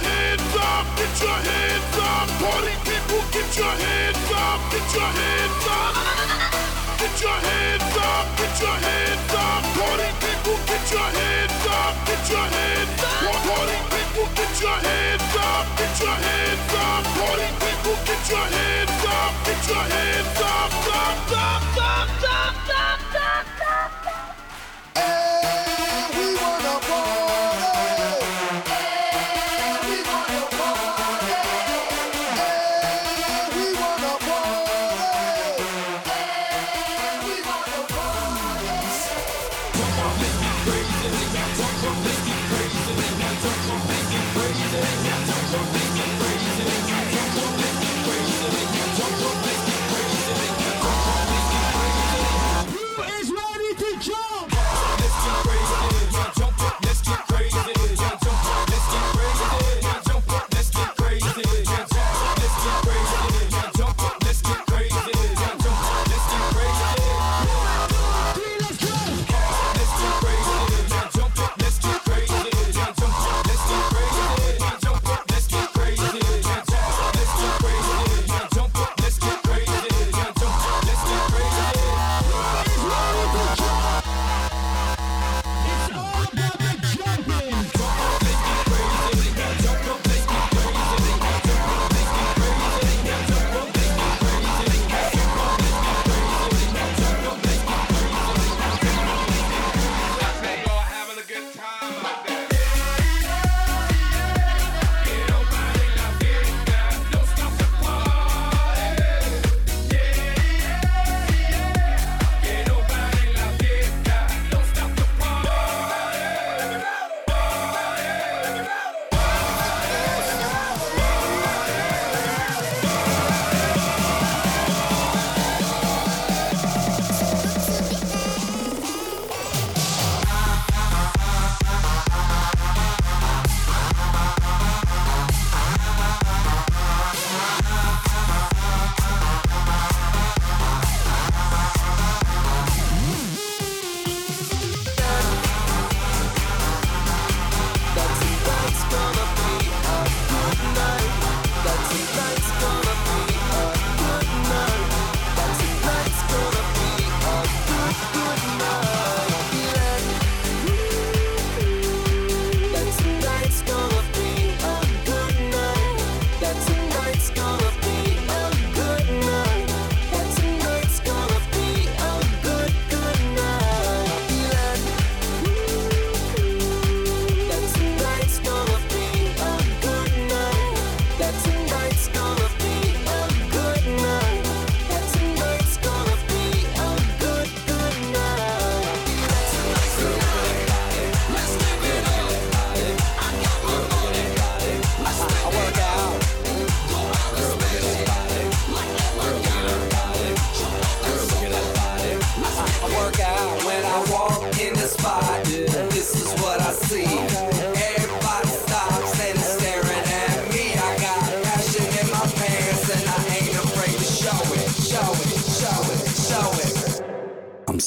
your hands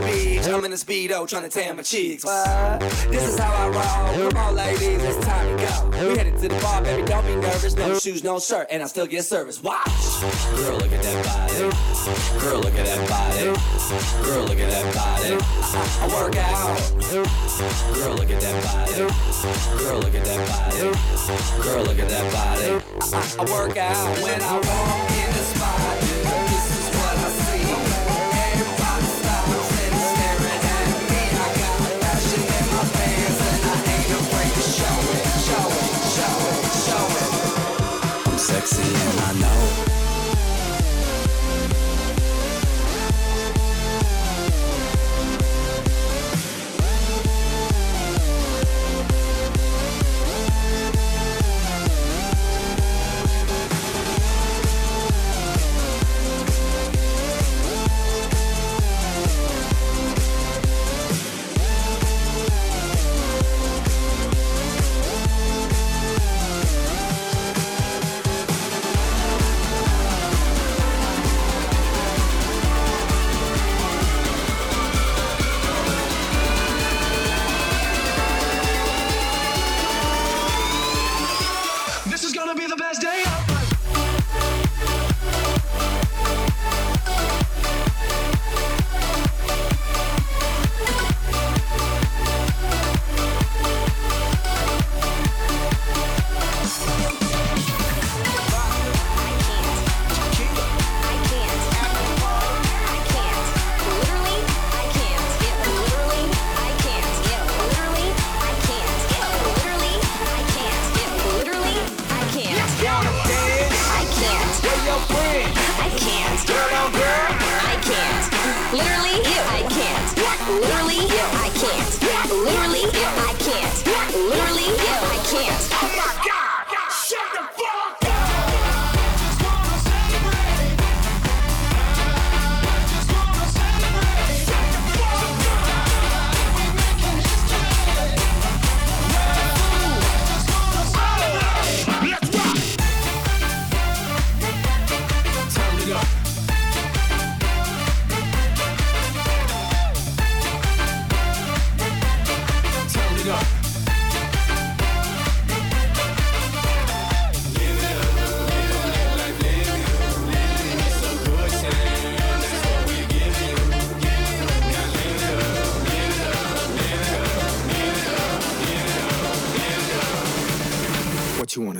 the beach, I'm in a speedo trying to tan my cheeks. What? This is how I roll. Come on, ladies, it's time to go. We headed to the bar, baby, don't be nervous. No shoes, no shirt, and I still get service. Watch. Girl, look at that body. Girl, look at that body. Girl, look at that body. I, I work out. Girl, look at that body. Girl, look at that body. Girl, look at that body. I, I, I work out when I walk in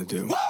do?